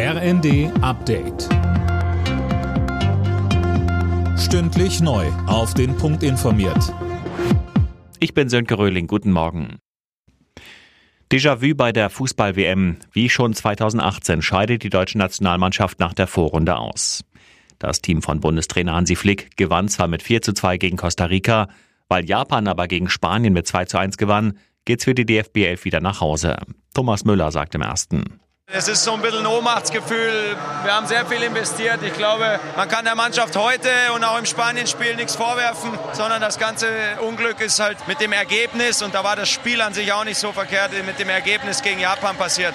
RND Update. Stündlich neu. Auf den Punkt informiert. Ich bin Sönke Röhling. Guten Morgen. Déjà-vu bei der Fußball-WM. Wie schon 2018 scheidet die deutsche Nationalmannschaft nach der Vorrunde aus. Das Team von Bundestrainer Hansi Flick gewann zwar mit 4 zu 2 gegen Costa Rica, weil Japan aber gegen Spanien mit 2 zu 1 gewann, geht's für die DFB 11 wieder nach Hause. Thomas Müller sagt im ersten. Es ist so ein bisschen ein Ohnmachtsgefühl. Wir haben sehr viel investiert. Ich glaube, man kann der Mannschaft heute und auch im Spanien-Spiel nichts vorwerfen, sondern das ganze Unglück ist halt mit dem Ergebnis und da war das Spiel an sich auch nicht so verkehrt, mit dem Ergebnis gegen Japan passiert.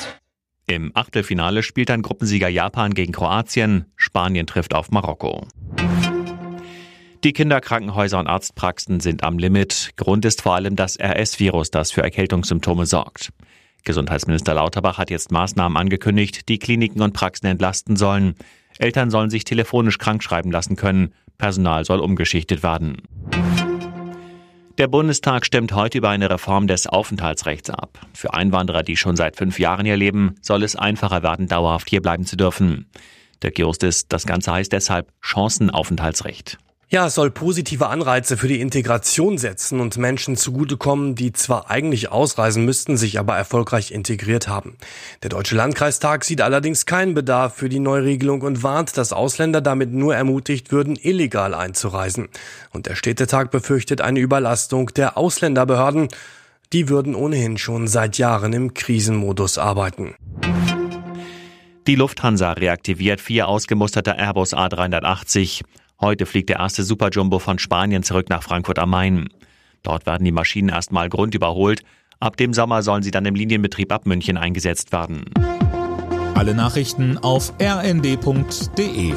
Im Achtelfinale spielt dann Gruppensieger Japan gegen Kroatien. Spanien trifft auf Marokko. Die Kinderkrankenhäuser und Arztpraxen sind am Limit. Grund ist vor allem das RS-Virus, das für Erkältungssymptome sorgt. Gesundheitsminister Lauterbach hat jetzt Maßnahmen angekündigt, die Kliniken und Praxen entlasten sollen. Eltern sollen sich telefonisch krankschreiben lassen können. Personal soll umgeschichtet werden. Der Bundestag stimmt heute über eine Reform des Aufenthaltsrechts ab. Für Einwanderer, die schon seit fünf Jahren hier leben, soll es einfacher werden, dauerhaft hier bleiben zu dürfen. Der Jurist ist, das Ganze heißt deshalb Chancenaufenthaltsrecht. Ja, es soll positive Anreize für die Integration setzen und Menschen zugutekommen, die zwar eigentlich ausreisen müssten, sich aber erfolgreich integriert haben. Der Deutsche Landkreistag sieht allerdings keinen Bedarf für die Neuregelung und warnt, dass Ausländer damit nur ermutigt würden, illegal einzureisen. Und der Städtetag befürchtet eine Überlastung der Ausländerbehörden. Die würden ohnehin schon seit Jahren im Krisenmodus arbeiten. Die Lufthansa reaktiviert vier ausgemusterte Airbus A380. Heute fliegt der erste Superjumbo von Spanien zurück nach Frankfurt am Main. Dort werden die Maschinen erstmal grundüberholt. Ab dem Sommer sollen sie dann im Linienbetrieb ab München eingesetzt werden. Alle Nachrichten auf rnd.de